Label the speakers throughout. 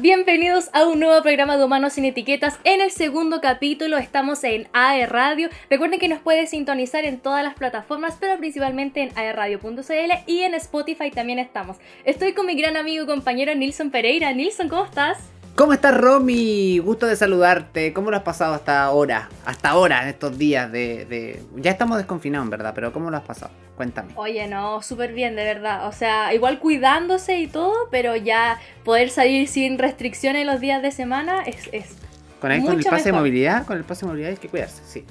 Speaker 1: Bienvenidos a un nuevo programa de Humanos sin Etiquetas. En el segundo capítulo estamos en AE Radio. Recuerden que nos puede sintonizar en todas las plataformas, pero principalmente en aeradio.cl y en Spotify también estamos. Estoy con mi gran amigo y compañero Nilson Pereira. Nilson, ¿cómo estás?
Speaker 2: ¿Cómo estás, Romy? Gusto de saludarte. ¿Cómo lo has pasado hasta ahora? Hasta ahora, en estos días de, Ya estamos desconfinados, en verdad, pero ¿cómo lo has pasado? Cuéntame.
Speaker 1: Oye, no, súper bien, de verdad. O sea, igual cuidándose y todo, pero ya poder salir sin restricciones los días de semana es... es
Speaker 2: con, con el pase de movilidad, con el pase de movilidad hay que cuidarse, sí.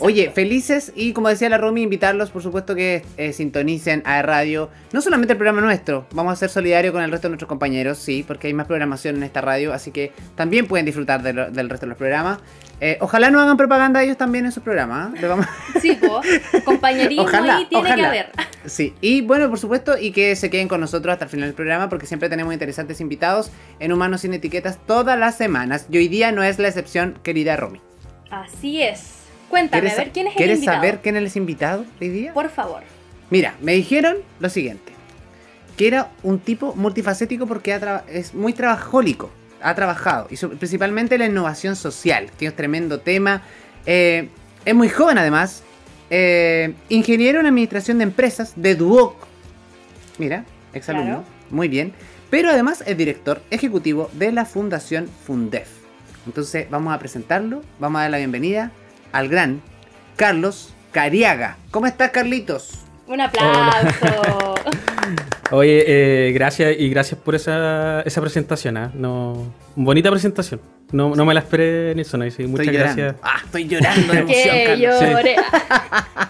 Speaker 2: Oye, felices y como decía la Romy, invitarlos por supuesto que eh, sintonicen a radio, no solamente el programa nuestro, vamos a ser solidarios con el resto de nuestros compañeros, sí, porque hay más programación en esta radio, así que también pueden disfrutar del resto de los programas. Eh, ojalá no hagan propaganda ellos también en sus programas. ¿eh?
Speaker 1: Sí, pues, compañerismo ahí tiene que haber.
Speaker 2: Sí, y bueno, por supuesto, y que se queden con nosotros hasta el final del programa, porque siempre tenemos interesantes invitados en Humanos sin Etiquetas todas las semanas, y hoy día no es la excepción, querida Romy.
Speaker 1: Así es. Cuéntame, a ver, ¿quién es el
Speaker 2: invitado? ¿Quieres saber quién es el invitado hoy día?
Speaker 1: Por favor.
Speaker 2: Mira, me dijeron lo siguiente. Que era un tipo multifacético porque es muy trabajólico. Ha trabajado. Y principalmente la innovación social, que es un tremendo tema. Eh, es muy joven además. Eh, ingeniero en administración de empresas de Duoc. Mira, exalumno. Muy bien. Pero además es director ejecutivo de la Fundación Fundef. Entonces vamos a presentarlo, vamos a dar la bienvenida al gran Carlos Cariaga. ¿Cómo estás, Carlitos?
Speaker 1: Un aplauso.
Speaker 3: Oye, eh, gracias y gracias por esa, esa presentación. ¿eh? No, bonita presentación. No, no me la esperé, Nilsson. Sí, muchas gracias.
Speaker 2: Ah, estoy llorando de emoción,
Speaker 3: Carlos.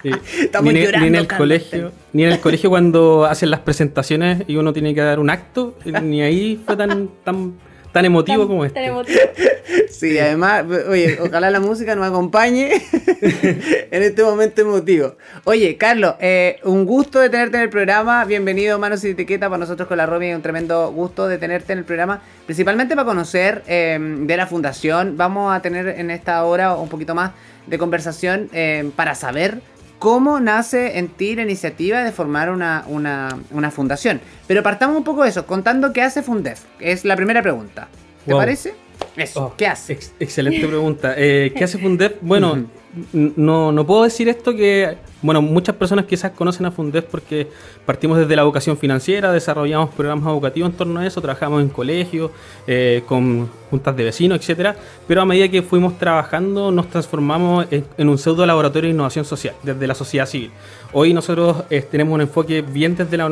Speaker 3: Estamos ni, llorando, ni en el colegio, ni en el colegio cuando hacen las presentaciones y uno tiene que dar un acto, ni ahí fue tan, tan tan emotivo como este. Tan emotivo.
Speaker 2: Sí, además, oye, ojalá la música nos acompañe en este momento emotivo. Oye, Carlos, eh, un gusto de tenerte en el programa. Bienvenido, Manos y Etiqueta. Para nosotros con la Romy es un tremendo gusto de tenerte en el programa. Principalmente para conocer em, de la fundación. Vamos a tener en esta hora un poquito más de conversación em, para saber cómo nace en ti la iniciativa de formar una, fundación. Pero partamos un poco de eso, contando qué hace Fundef. Es la primera pregunta. ¿Te parece?
Speaker 3: Eso, oh, ¿qué hace? excelente pregunta. Eh, ¿Qué hace Fundef? Bueno, no, no puedo decir esto que bueno, muchas personas quizás conocen a Fundef porque partimos desde la educación financiera, desarrollamos programas educativos en torno a eso, trabajamos en colegios, eh, con juntas de vecinos, etcétera. Pero a medida que fuimos trabajando, nos transformamos en, un pseudo laboratorio de innovación social, desde la sociedad civil. Hoy nosotros eh, tenemos un enfoque bien desde la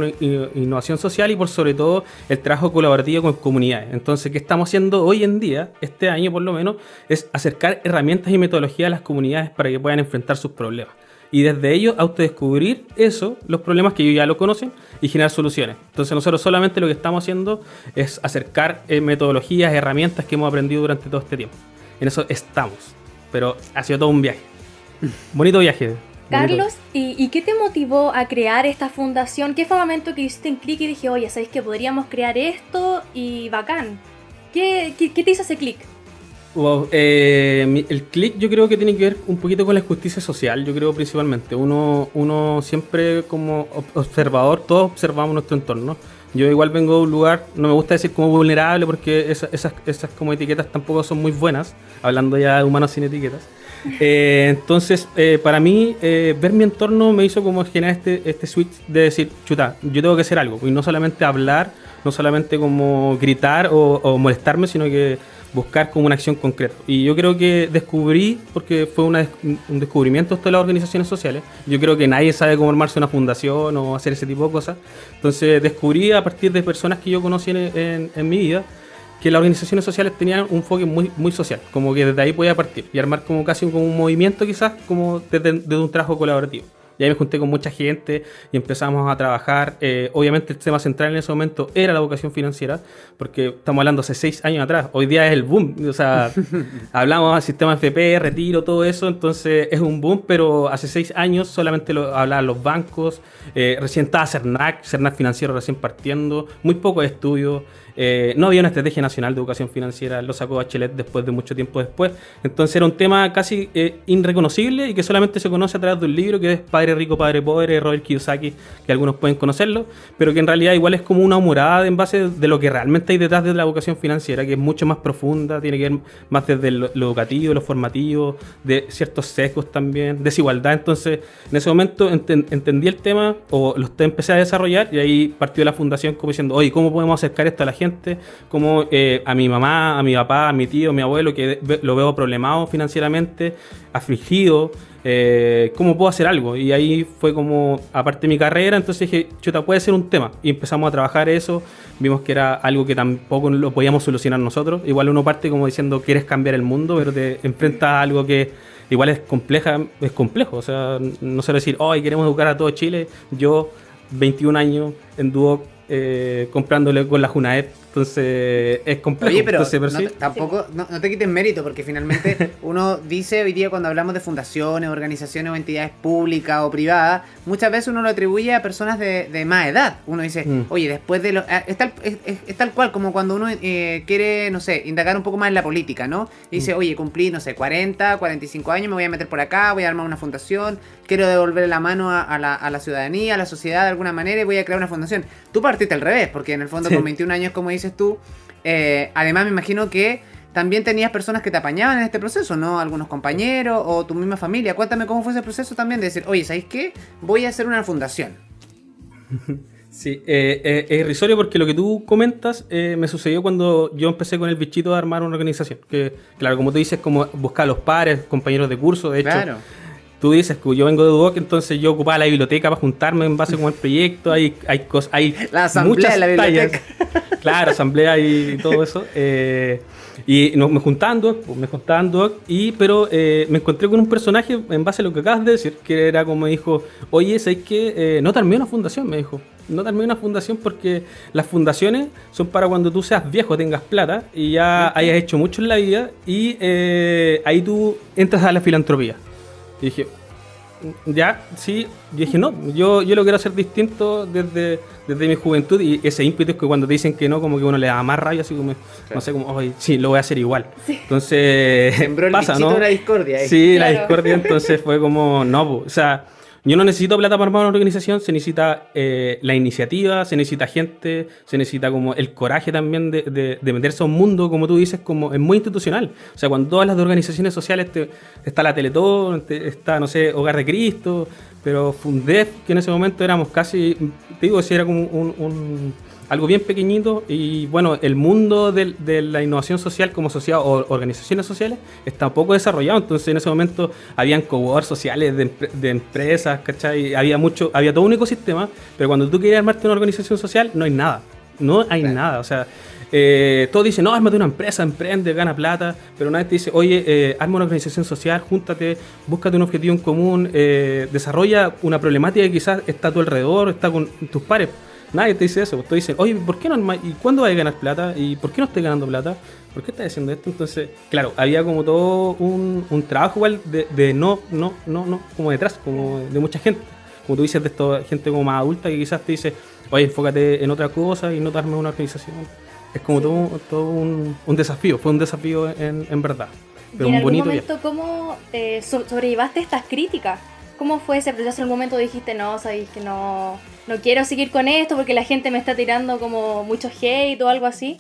Speaker 3: innovación social y por sobre todo el trabajo colaborativo con comunidades. Entonces, ¿qué estamos haciendo hoy en día, este año por lo menos, es acercar herramientas y metodologías a las comunidades para que puedan enfrentar sus problemas y desde ello autodescubrir eso, los problemas que ellos ya lo conocen y generar soluciones. Entonces nosotros solamente lo que estamos haciendo es acercar eh, metodologías, herramientas que hemos aprendido durante todo este tiempo. En eso estamos, pero ha sido todo un viaje. Bonito viaje.
Speaker 1: Carlos, ¿y, qué te motivó a crear esta fundación? ¿Qué fue el momento que hiciste en clic y dije, oye, ¿sabéis que podríamos crear esto? Y bacán. ¿Qué, qué, qué te hizo ese clic?
Speaker 3: Wow, eh, el clic yo creo que tiene que ver un poquito con la justicia social, yo creo principalmente. Uno, uno siempre como observador, todos observamos nuestro entorno. Yo igual vengo de un lugar, no me gusta decir como vulnerable porque esas, esas, esas como etiquetas tampoco son muy buenas, hablando ya de humanos sin etiquetas. Eh, entonces, eh, para mí, ver mi entorno me hizo como generar este, este switch de decir, chuta, yo tengo que hacer algo, y no solamente hablar, no solamente como gritar o, o molestarme, sino que buscar como una acción concreta. Y yo creo que descubrí, porque fue un descubrimiento esto de las organizaciones sociales, yo creo que nadie sabe cómo armarse una fundación o hacer ese tipo de cosas. Entonces descubrí a partir de personas que yo conocí en, en, mi vida que las organizaciones sociales tenían un enfoque muy, muy social, como que desde ahí podía partir y armar como casi como un movimiento quizás, como desde, desde un trabajo colaborativo. Y ahí me junté con mucha gente y empezamos a trabajar. Eh, obviamente el tema central en ese momento era la educación financiera, porque estamos hablando hace seis años atrás. Hoy día es el boom. O sea, hablamos del sistema FP, retiro, todo eso. Entonces es un boom, pero hace seis años solamente lo hablaban los bancos. Eh, recién estaba CERNAC, CERNAC financiero recién partiendo. Muy poco de estudio. Eh, no había una estrategia nacional de educación financiera, lo sacó Bachelet después de mucho tiempo después. Entonces era un tema casi eh, irreconocible y que solamente se conoce a través de un libro que es Padre Rico, Padre Pobre, Robert Kiyosaki, que algunos pueden conocerlo, pero que en realidad igual es como una humorada en base de lo que realmente hay detrás de la educación financiera, que es mucho más profunda, tiene que ver más desde lo, educativo, lo formativo, de ciertos sesgos también, desigualdad. Entonces, en ese momento entendí el tema o lo empecé a desarrollar y ahí partió la fundación como diciendo, oye, ¿cómo podemos acercar esto a la gente? ¿Cómo eh, a mi mamá, a mi papá, a mi tío, a mi abuelo, que lo veo problemado financieramente, afligido? Eh, ¿Cómo puedo hacer algo? Y ahí fue como, aparte de mi carrera, entonces dije, chuta, puede ser un tema. Y empezamos a trabajar eso, vimos que era algo que tampoco lo podíamos solucionar nosotros. Igual uno parte como diciendo, quieres cambiar el mundo, pero te enfrentas a algo que igual es compleja, es complejo. O sea, no sé decir, hoy queremos educar a todo Chile. Yo, 21 años en Duoc, eh, comprándole con la Junaep entonces es complejo.
Speaker 2: Oye, pero, tampoco, no, te quites mérito, porque finalmente uno dice hoy día cuando hablamos de fundaciones, organizaciones o entidades públicas o privadas, muchas veces uno lo atribuye a personas de, más edad. Uno dice, mm. oye, después de lo... Ah, es tal, es, tal cual como cuando uno eh, quiere, no sé, indagar un poco más en la política, ¿no? Y dice, mm. oye, cumplí, no sé, 40, 45 años, me voy a meter por acá, voy a armar una fundación, quiero devolver la mano a, la, a la ciudadanía, a la sociedad de alguna manera y voy a crear una fundación. Tú partiste al revés, porque en el fondo con 21 años, como dices tú, eh, además me imagino que también tenías personas que te apañaban en este proceso, ¿no? Algunos compañeros o tu misma familia. Cuéntame cómo fue ese proceso también de decir, oye, ¿sabéis qué? Voy a hacer una fundación.
Speaker 3: Sí, eh, eh, es irrisorio porque lo que tú comentas me sucedió cuando yo empecé con el bichito de armar una organización. Que, claro, como tú dices, como buscar a los pares, compañeros de curso, de hecho. Claro tú dices que yo vengo de Duoc, entonces yo ocupaba la biblioteca para juntarme en base con el proyecto, hay, hay cosas, hay
Speaker 2: la asamblea de la biblioteca.
Speaker 3: Claro, asamblea y todo eso. Eh, y nos, me juntaban pues, me juntaban y pero eh, me encontré con un personaje en base a lo que acabas de decir, que era como me dijo, oye, ¿sabes qué? Eh, no terminé una fundación, me dijo. No terminé una fundación porque las fundaciones son para cuando tú seas viejo, tengas plata y ya hayas hecho mucho en la vida y ahí tú entras a la filantropía. Y dije, ya, sí. Yo dije, no, yo, yo lo quiero hacer distinto desde, desde mi juventud y ese ímpetu es que cuando te dicen que no, como que uno le da más rabia, así como, no sé, como, ay, sí, lo voy a hacer igual. Entonces,
Speaker 2: pasa, ¿no? la discordia.
Speaker 3: Sí, la discordia, entonces fue como, no, o sea yo no necesito plata para armar una organización, se necesita eh, la iniciativa, se necesita gente, se necesita como el coraje también de, meterse a un mundo, como tú dices, como es muy institucional. O sea, cuando todas las organizaciones sociales, está la Teletón, está, no sé, Hogar de Cristo, pero Fundef, que en ese momento éramos casi, te digo, si era como un algo bien pequeñito y bueno, el mundo de, la innovación social como sociedad o organizaciones sociales está poco desarrollado, entonces en ese momento habían coworks sociales de, empresas, ¿cachai? Había mucho, había todo un ecosistema, pero cuando tú quieres armarte una organización social no hay nada, no hay nada, o sea... Eh, todos dicen, no, armate una empresa, emprende, gana plata, pero nadie te dice, oye, eh, arma una organización social, júntate, búscate un objetivo en común, eh, desarrolla una problemática que quizás está a tu alrededor, está con tus pares. Nadie te dice eso. Te dicen, oye, ¿por qué no ¿Y cuándo vas a ganar plata? ¿Y por qué no estás ganando plata? ¿Por qué estás haciendo esto? Entonces, claro, había como todo un, un trabajo igual de, de, no, no, no, no, como detrás, como de mucha gente. Como tú dices, de esto, gente como más adulta que quizás te dice, oye, enfócate en otra cosa y no darme una organización. Es como todo, todo un, un, desafío, fue un desafío en, en verdad.
Speaker 1: Pero ¿Y en un bonito momento, ¿cómo eh, sobrellevaste estas críticas? ¿Cómo fue ese proceso? En un momento dijiste, no, sabéis que no, no quiero seguir con esto porque la gente me está tirando como mucho hate o algo así.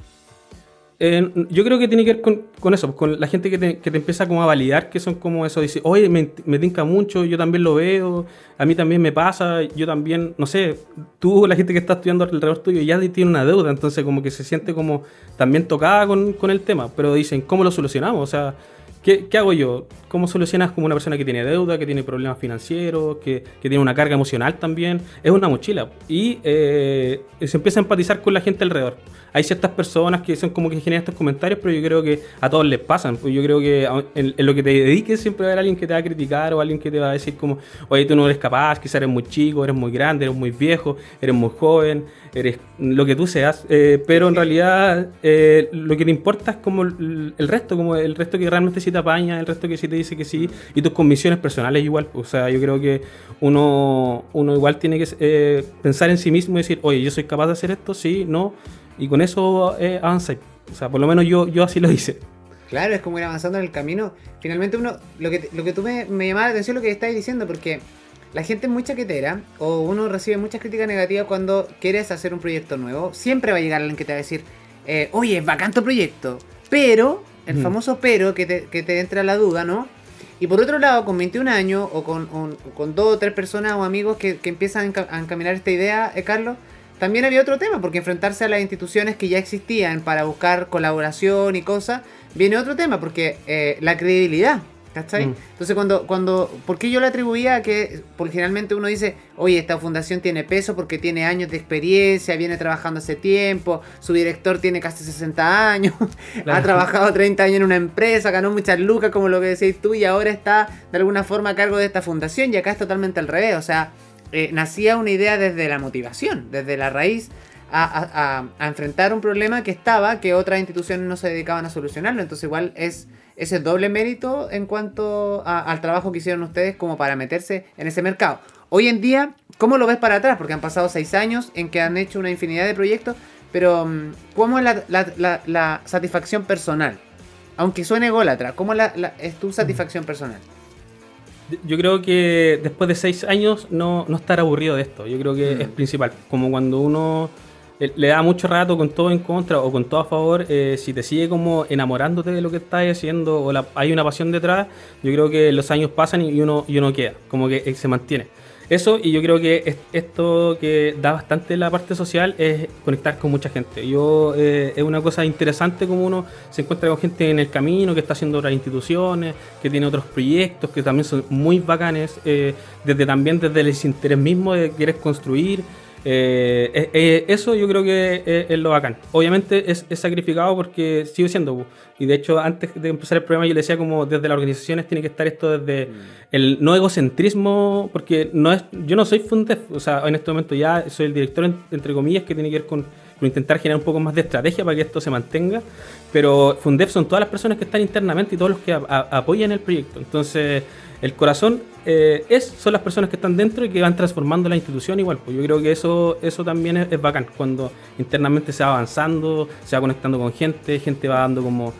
Speaker 3: Eh, yo creo que tiene que ver con, eso, con la gente que te, que te, empieza como a validar, que son como eso, dice, oye, me, me tinca mucho, yo también lo veo, a mí también me pasa, yo también, no sé, tú, la gente que está estudiando alrededor tuyo, ya tiene una deuda, entonces como que se siente como también tocada con, con el tema, pero dicen, ¿cómo lo solucionamos? O sea, ¿Qué, hago yo? ¿Cómo solucionas como una persona que tiene deuda, que tiene problemas financieros, que, tiene una carga emocional también? Es una mochila. Y eh, se empieza a empatizar con la gente alrededor. Hay ciertas personas que son como que generan estos comentarios, pero yo creo que a todos les pasan. Pues yo creo que en, lo que te dediques siempre va a haber alguien que te va a criticar o alguien que te va a decir como, oye, tú no eres capaz, quizás eres muy chico, eres muy grande, eres muy viejo, eres muy joven, eres lo que tú seas. Eh, pero en realidad eh, lo que te importa es como el, resto, como el resto que realmente sí te apaña, el resto que sí te dice que sí, y tus convicciones personales igual. O sea, yo creo que uno, uno igual tiene que eh, pensar en sí mismo y decir, oye, yo soy capaz de hacer esto, sí, no y con eso eh, avanzáis. O sea, por lo menos yo, yo así lo hice.
Speaker 2: Claro, es como ir avanzando en el camino. Finalmente uno, lo que, lo que tú me, me llamaba la atención lo que estáis diciendo, porque la gente es muy chaquetera o uno recibe muchas críticas negativas cuando quieres hacer un proyecto nuevo. Siempre va a llegar alguien que te va a decir, eh, oye, es bacán tu proyecto, pero, el
Speaker 3: Mm.
Speaker 2: famoso pero que te, que te entra la duda, ¿no? Y por otro lado, con 21 años o con, o con dos o tres personas o amigos que, que empiezan a encaminar esta idea, eh, Carlos, también había otro tema, porque enfrentarse a las instituciones que ya existían para buscar colaboración y cosas, viene otro tema, porque eh, la credibilidad, ¿cachai?
Speaker 3: Mm.
Speaker 2: Entonces cuando, cuando, ¿por qué yo le atribuía a que, porque generalmente uno dice, oye, esta fundación tiene peso porque tiene años de experiencia, viene trabajando hace tiempo, su director tiene casi 60 años, ha trabajado 30 años en una empresa, ganó muchas lucas, como lo que decís tú, y ahora está de alguna forma a cargo de esta fundación, y acá es totalmente al revés, o sea, eh, nacía una idea desde la motivación, desde la raíz. A- a enfrentar un problema que estaba, que otras instituciones no se dedicaban a solucionarlo. Entonces igual es ese doble mérito en cuanto a- al trabajo que hicieron ustedes como para meterse en ese mercado. Hoy en día, ¿cómo lo ves para atrás? Porque han pasado seis años en que han hecho una infinidad de proyectos, pero mm, ¿cómo es la, la- la- la satisfacción personal? Aunque suene ególatra, ¿cómo es tu satisfacción personal?
Speaker 3: Yo creo que después de seis años no, no estar aburrido de esto. Yo creo que
Speaker 2: Mm.
Speaker 3: es principal. Como cuando uno eh, le da mucho rato con todo en contra o con todo a favor, eh, si te sigue como enamorándote de lo que estás haciendo o la- hay una pasión detrás, yo creo que los años pasan y uno, y uno queda, como que eh, se mantiene. Eso y yo creo que es- esto que da bastante la parte social es conectar con mucha gente. Yo es una cosa interesante como uno se encuentra con gente en el camino que está haciendo otras instituciones, que tiene otros proyectos que también son muy bacanes, desde también desde el interés mismo de querer construir. Eh, eh, eh, eso yo creo que es, es lo bacán. Obviamente es, es sacrificado porque sigue siendo. Y de hecho, antes de empezar el programa, yo le decía como desde las organizaciones tiene que estar esto desde el no egocentrismo, porque no es, yo no soy Fundef, o sea, en este momento ya soy el director, en- entre comillas, que tiene que ver con, intentar generar un poco más de estrategia para que esto se mantenga. Pero Fundef son todas las personas que están internamente y todos los que apoyan el proyecto. Entonces, el corazón eh, es, son las personas que están dentro y que van transformando la institución igual. Pues yo creo que eso, eso también es bacán, cuando internamente se va avanzando, se va conectando con gente, gente va dando como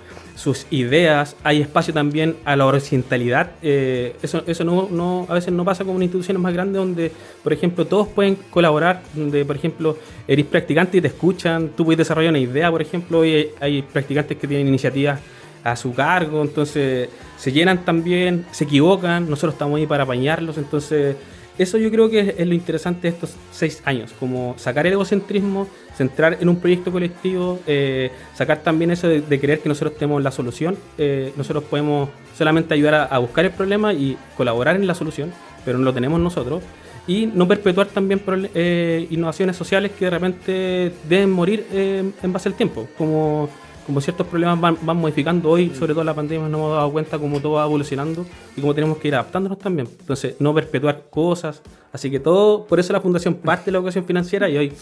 Speaker 3: sus ideas, hay espacio también a la horizontalidad, eh, eso, eso no, no- a veces no pasa como en instituciones más grandes donde, por ejemplo, todos pueden colaborar, donde, por ejemplo, eres practicante y te escuchan, tú puedes desarrollar una idea, por ejemplo, y hay, practicantes que tienen iniciativas a su cargo, entonces se llenan también, se equivocan, nosotros estamos ahí para apañarlos, entonces eso yo creo que es, lo interesante de estos seis años, como sacar el egocentrismo, centrar en un proyecto colectivo, eh, sacar también eso de, de creer que nosotros tenemos la solución, eh, nosotros podemos solamente ayudar a, buscar el problema y colaborar en la solución, pero no lo tenemos nosotros. Y no perpetuar también eh, innovaciones sociales que de repente deben morir eh, en base al tiempo, como como ciertos problemas van, van modificando hoy, sobre todo la pandemia, nos hemos dado cuenta cómo todo va evolucionando y cómo tenemos que ir adaptándonos también. Entonces, no perpetuar cosas. Así que todo, por eso la fundación parte de la educación financiera y hoy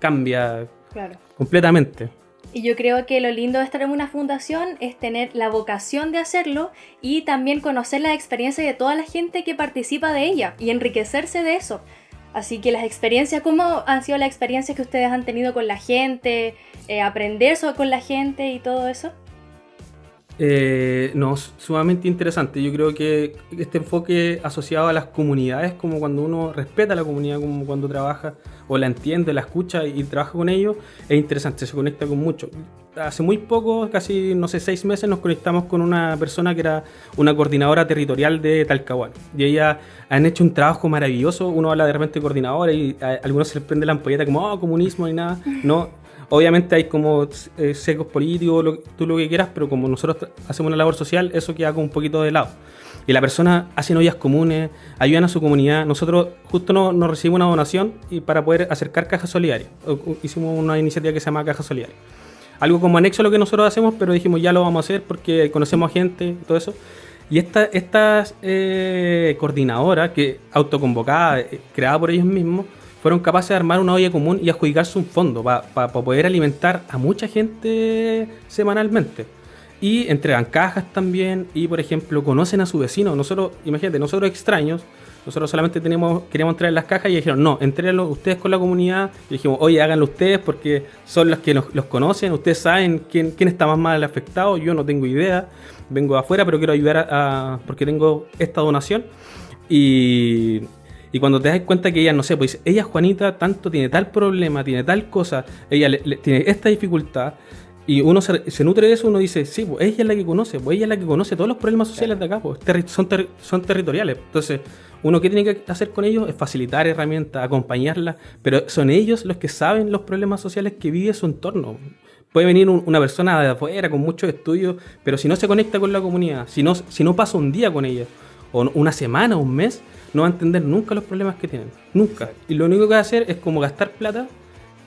Speaker 3: cambia
Speaker 1: Claro.
Speaker 3: completamente.
Speaker 1: Y yo creo que lo lindo de estar en una fundación es tener la vocación de hacerlo y también conocer la experiencia de toda la gente que participa de ella y enriquecerse de eso. Así que las experiencias, ¿cómo han sido las experiencias que ustedes han tenido con la gente? Eh, aprender con la gente y todo eso.
Speaker 3: Eh, no, sumamente interesante. Yo creo que este enfoque asociado a las comunidades, como cuando uno respeta a la comunidad, como cuando trabaja o la entiende, la escucha y, trabaja con ellos, es interesante, se conecta con mucho. Hace muy poco, casi, no sé, seis meses, nos conectamos con una persona que era una coordinadora territorial de Talcahuano. Y ella han hecho un trabajo maravilloso. Uno habla de repente de coordinadora y a, algunos se les prende la ampolleta como, oh, comunismo y nada. No, Obviamente hay como eh, secos políticos, tú lo que quieras, pero como nosotros hacemos una labor social, eso queda como un poquito de lado. Y la persona hace ollas comunes, ayudan a su comunidad. Nosotros justo no- nos recibimos una donación y para poder acercar cajas solidarias. Hicimos una iniciativa que se llama Caja Solidaria. Algo como anexo a lo que nosotros hacemos, pero dijimos ya lo vamos a hacer porque conocemos a gente, todo eso. Y esta, esta eh, que autoconvocada, eh, creada por ellos mismos, fueron capaces de armar una olla común y adjudicarse un fondo para poder alimentar a mucha gente semanalmente. y entregan cajas también y por ejemplo conocen a su vecino. Nosotros, imagínate, nosotros extraños, nosotros solamente tenemos, queríamos entrar en las cajas y dijeron, no, entréenlo ustedes con la comunidad. Y dijimos, oye, háganlo ustedes porque son los que los, conocen, ustedes saben quién, quién está más mal afectado, yo no tengo idea, vengo de afuera, pero quiero ayudar a, porque tengo esta donación. Y, y cuando te das cuenta que ella, no sé, pues ella Juanita tanto tiene tal problema, tiene tal cosa, ella tiene esta dificultad, y uno se, nutre de eso, uno dice, sí, pues ella es la que conoce, pues ella es la que conoce todos los problemas sociales de acá, pues son, son territoriales. Entonces, uno que tiene que hacer con ellos es facilitar herramientas, acompañarlas, pero son ellos los que saben los problemas sociales que vive su entorno. Puede venir una persona de afuera con muchos estudios, pero si no se conecta con la comunidad, si no, si no pasa un día con ella, o una semana, un mes, no va a entender nunca los problemas que tienen. Nunca. Y lo único que va a hacer es como gastar plata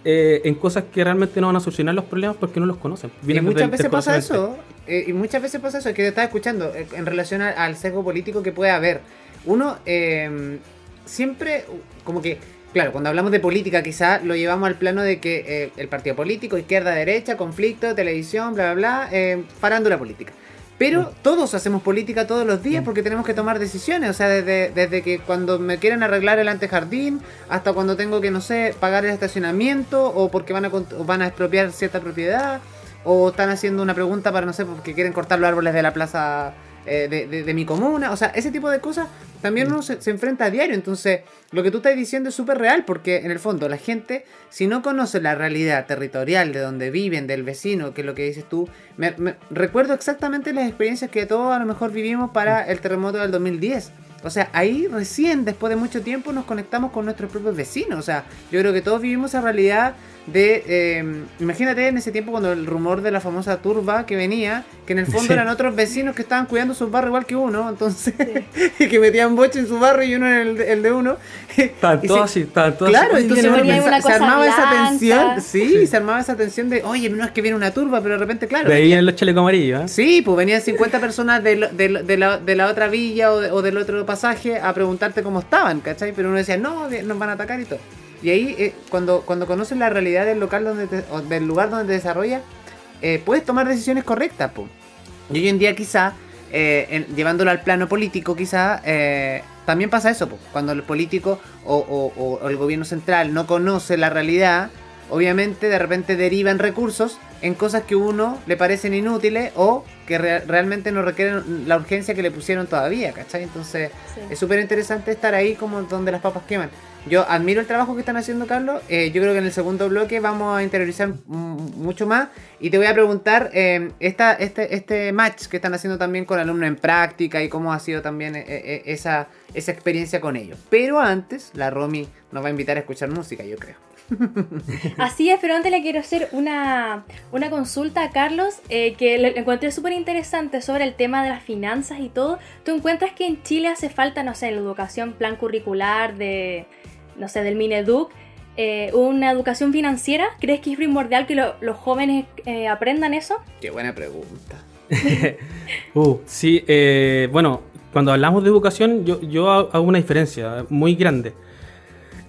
Speaker 3: eh, en cosas que realmente no van a solucionar los problemas porque no los conocen.
Speaker 2: y muchas veces pasa eso, eh, y muchas veces pasa eso, que te estaba escuchando eh, en relación al sesgo político que puede haber. Uno em, siempre, como que, claro, cuando hablamos de política quizá lo llevamos al plano de que el partido político, izquierda, derecha, conflicto, televisión, bla, bla, bla, parando la política. Pero todos hacemos política todos los días porque tenemos que tomar decisiones. O sea, desde, desde que cuando me quieren arreglar el antejardín hasta cuando tengo que, no sé, pagar el estacionamiento o porque van a, van a expropiar cierta propiedad o están haciendo una pregunta para, no sé, porque quieren cortar los árboles de la plaza eh, de, mi comuna. O sea, ese tipo de cosas también uno se, enfrenta a diario. Entonces, lo que tú estás diciendo es súper real porque en el fondo la gente, si no conoce la realidad territorial de donde viven, del vecino, que es lo que dices tú, me, recuerdo exactamente las experiencias que todos a lo mejor vivimos para el terremoto del 2010. O sea, ahí recién, después de mucho tiempo, nos conectamos con nuestros propios vecinos. O sea, yo creo que todos vivimos esa realidad de... Em, imagínate en ese tiempo cuando el rumor de la famosa turba que venía, que en el fondo eran otros vecinos que estaban cuidando su barrio igual que uno, entonces, y que metían boche en su barrio y uno en el, de uno.
Speaker 3: Estaban todos así, estaban todos
Speaker 2: Claro, entonces se, armaba esa tensión, sí, se armaba esa tensión de, oye, no es que viene una turba, pero de repente, claro.
Speaker 3: Veían los chalecos amarillos, ¿eh?
Speaker 2: Sí, pues venían 50 personas de, de, la, de la otra villa o, o del otro pasaje a preguntarte cómo estaban, ¿cachai? Pero uno decía, no, nos van a atacar y todo. Y ahí, eh, cuando, cuando conoces la realidad del local donde del lugar donde te desarrolla, eh, puedes tomar decisiones correctas. Y hoy en día quizá, eh, llevándolo al plano político, quizá también pasa eso. Cuando el político o, el gobierno central no conoce la realidad, obviamente de repente derivan recursos en cosas que uno le parecen inútiles o que realmente no requieren la urgencia que le pusieron todavía, ¿cachai? Entonces es súper interesante estar ahí como donde las papas queman. Yo admiro el trabajo que están haciendo, Carlos. Eh, yo creo que en el segundo bloque vamos a interiorizar mucho más. Y te voy a preguntar eh, esta, este, este match que están haciendo también con alumnos en práctica y cómo ha sido también eh, esa, esa experiencia con ellos. Pero antes, la Romy nos va a invitar a escuchar música, yo creo.
Speaker 1: Así es, pero antes le quiero hacer una, una consulta a Carlos que le encontré súper interesante sobre el tema de las finanzas y todo. ¿Tú encuentras que en Chile hace falta, no sé, la educación, plan curricular de no sé, del Mineduc, eh, una educación financiera? ¿Crees que es primordial que los jóvenes eh, aprendan eso?
Speaker 2: Qué buena pregunta.
Speaker 3: uh, sí, eh, bueno, cuando hablamos de educación yo, yo hago una diferencia muy grande.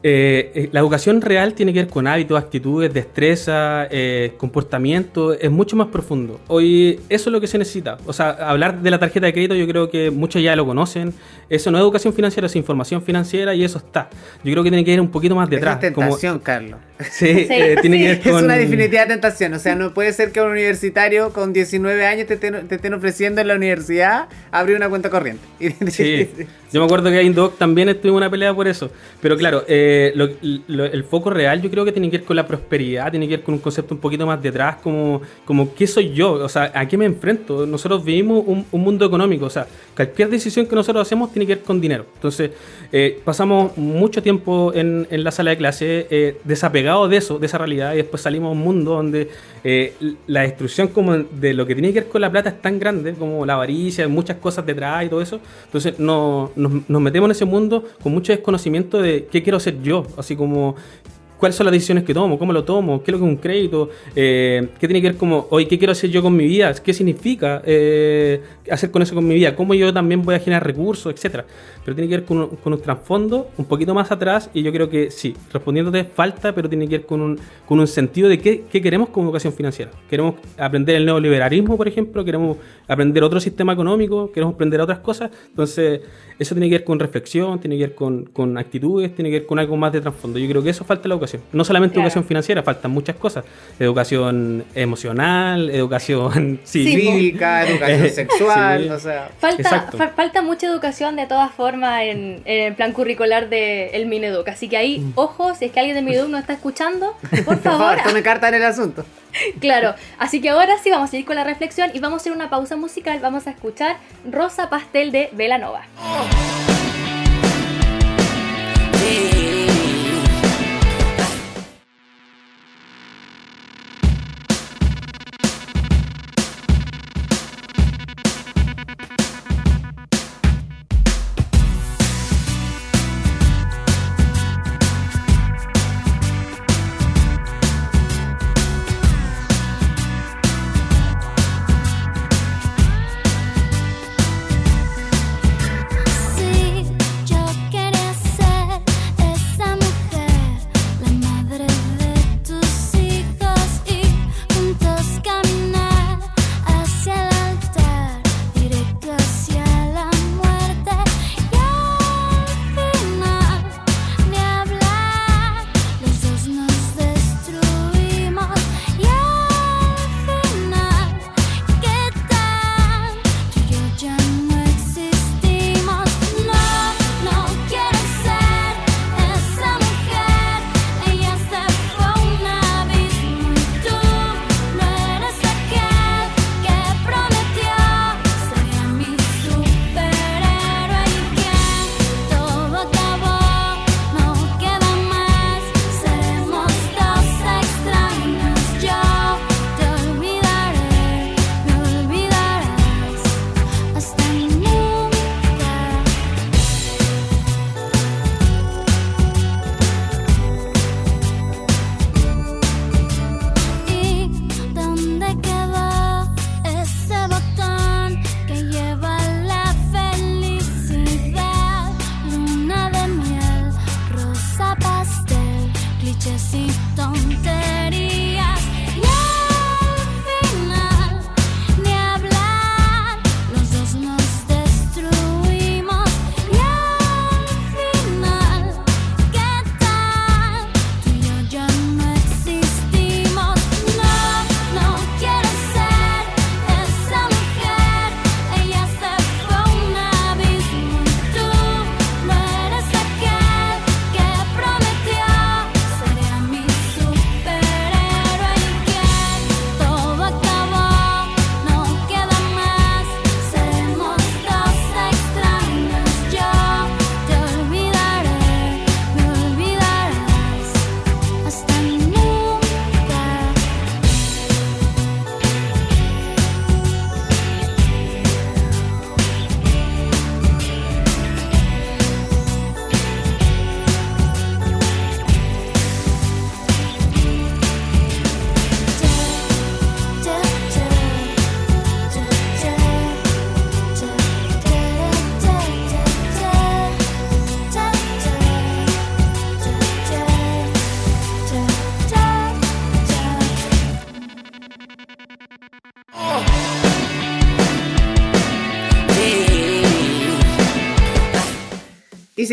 Speaker 3: Eh, eh, la educación real tiene que ver con hábitos, actitudes, destreza, eh, comportamiento, es mucho más profundo. Hoy eso es lo que se necesita. O sea, hablar de la tarjeta de crédito yo creo que muchos ya lo conocen. Eso no es educación financiera, es información financiera y eso está. Yo creo que tiene que ir un poquito más detrás.
Speaker 2: Es tentación, Carlos.
Speaker 3: Sí, tiene que ver
Speaker 2: con... Es una definitiva tentación. O sea, no puede ser que un universitario con 19 años te estén, ofreciendo en la universidad abrir una cuenta corriente.
Speaker 3: Sí. Yo me acuerdo que en Doc también estuvo una pelea por eso. Pero claro, eh, el foco real yo creo que tiene que ver con la prosperidad, tiene que ver con un concepto un poquito más detrás, como, como ¿qué soy yo? O sea, ¿a qué me enfrento? Nosotros vivimos un, mundo económico, o sea, cualquier decisión que nosotros hacemos tiene que ver con dinero. Entonces, eh, pasamos mucho tiempo en, la sala de clase eh, desapegados de eso, de esa realidad, y después salimos a un mundo donde la destrucción como de lo que tiene que ver con la plata es tan grande, como la avaricia, muchas cosas detrás y todo eso. Entonces, no nos, metemos en ese mundo con mucho desconocimiento de qué quiero ser yo, así como cuáles son las decisiones que tomo, cómo lo tomo, qué es lo que es un crédito, eh, qué tiene que ver como, hoy, qué quiero hacer yo con mi vida, qué significa eh, hacer con eso con mi vida, cómo yo también voy a generar recursos, etcétera. Pero tiene que ver con un, con un trasfondo un poquito más atrás y yo creo que sí, respondiéndote falta, pero tiene que ver con un, con un sentido de qué, qué queremos como educación financiera. Queremos aprender el neoliberalismo, por ejemplo, queremos aprender otro sistema económico, queremos aprender otras cosas. Entonces, eso tiene que ver con reflexión, tiene que ver con, con actitudes, tiene que ver con algo más de trasfondo. Yo creo que eso falta en la educación. No solamente
Speaker 1: Claro.
Speaker 3: educación financiera, faltan muchas cosas. Educación emocional, educación cívica.
Speaker 2: Educación sexual,
Speaker 3: Sí.
Speaker 2: o sea.
Speaker 1: Falta, fa- falta mucha educación de todas formas en, en el plan curricular del el Mineduc. Así que ahí,
Speaker 3: Mm.
Speaker 1: ojo, si es que alguien del Mineduc nos está escuchando, por
Speaker 2: Por
Speaker 1: favor,
Speaker 2: tome carta en el asunto.
Speaker 1: Claro, así que ahora sí vamos a ir con la reflexión y vamos a hacer una pausa musical. Vamos a escuchar Rosa Pastel de Velanova.
Speaker 4: Sí,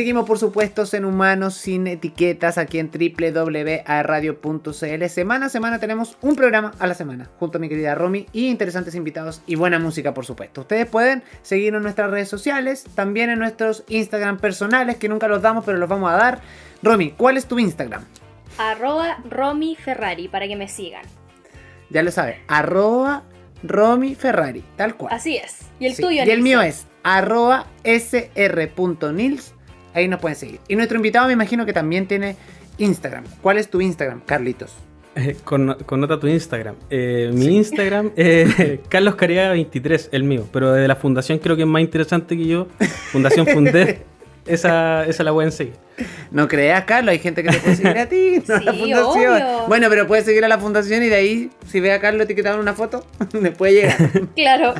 Speaker 2: seguimos, por supuesto, en Humanos sin etiquetas aquí en www.radio.cl. Semana a semana tenemos un programa a la semana, junto a mi querida Romy y interesantes invitados y buena música, por supuesto. Ustedes pueden seguirnos en nuestras redes sociales, también en nuestros Instagram personales, que nunca los damos, pero los vamos a dar. Romy, ¿cuál es tu Instagram?
Speaker 1: Arroba Romy Ferrari para que me sigan.
Speaker 2: Ya lo sabes, arroba Romy Ferrari, tal cual.
Speaker 1: Así es. Y el
Speaker 2: Sí,
Speaker 1: tuyo,
Speaker 2: Y el
Speaker 1: Nilsson?
Speaker 2: mío es arroba sr.nils. Ahí nos pueden seguir. Y nuestro invitado me imagino que también tiene Instagram. ¿Cuál es tu Instagram, Carlitos?
Speaker 3: Eh, con, connota tu Instagram. Eh, mi Instagram es Carlos Cariaga 23, el mío. Pero de la fundación creo que es más interesante que yo. Fundación Fundé. esa, esa la pueden seguir.
Speaker 2: No creas, Carlos, hay gente que te puede seguir a ti, no a la
Speaker 1: Sí,
Speaker 2: fundación.
Speaker 1: obvio.
Speaker 2: Bueno, pero puedes seguir a la fundación y de ahí, si ve a Carlos etiquetado en una foto, le puede llegar.
Speaker 1: Claro.